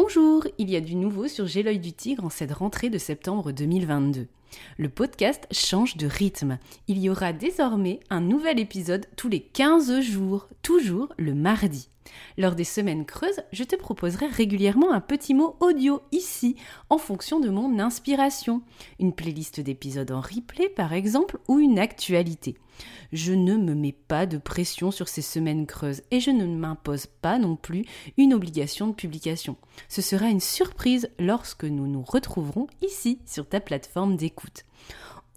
Bonjour, il y a du nouveau sur J'ai l'œil du tigre en cette rentrée de septembre 2022. Le podcast change de rythme. Il y aura désormais un nouvel épisode tous les 15 jours, toujours le mardi. Lors des semaines creuses, je te proposerai régulièrement un petit mot audio ici, en fonction de mon inspiration. Une playlist d'épisodes en replay par exemple, ou une actualité. Je ne me mets pas de pression sur ces semaines creuses et je ne m'impose pas non plus une obligation de publication. Ce sera une surprise lorsque nous nous retrouverons ici sur ta plateforme d'écoute.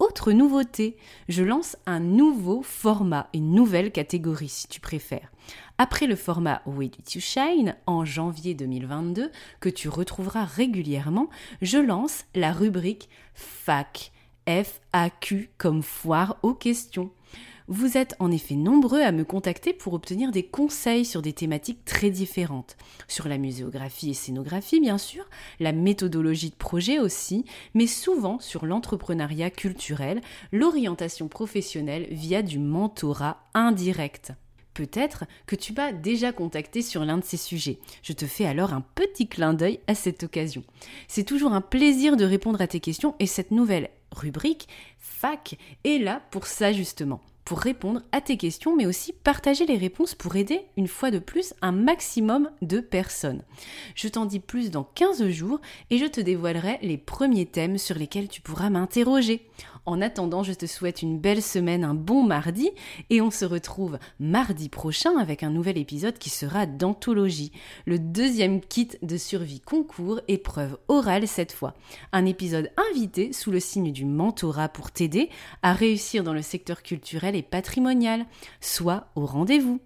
Autre nouveauté, je lance un nouveau format, une nouvelle catégorie si tu préfères. Après le format Way Did You Shine en janvier 2022, que tu retrouveras régulièrement, je lance la rubrique FAQ. FAQ comme foire aux questions. Vous êtes en effet nombreux à me contacter pour obtenir des conseils sur des thématiques très différentes. Sur la muséographie et scénographie, bien sûr, la méthodologie de projet aussi, mais souvent sur l'entrepreneuriat culturel, l'orientation professionnelle via du mentorat indirect. Peut-être que tu m'as déjà contacté sur l'un de ces sujets. Je te fais alors un petit clin d'œil à cette occasion. C'est toujours un plaisir de répondre à tes questions et cette nouvelle rubrique FAC est là pour ça justement pour répondre à tes questions, mais aussi partager les réponses pour aider, une fois de plus, un maximum de personnes. Je t'en dis plus dans 15 jours et je te dévoilerai les premiers thèmes sur lesquels tu pourras m'interroger. En attendant, je te souhaite une belle semaine, un bon mardi, et on se retrouve mardi prochain avec un nouvel épisode qui sera d'anthologie, le deuxième kit de survie concours, épreuve orale cette fois. Un épisode invité sous le signe du mentorat pour t'aider à réussir dans le secteur culturel et patrimonial. Sois au rendez-vous.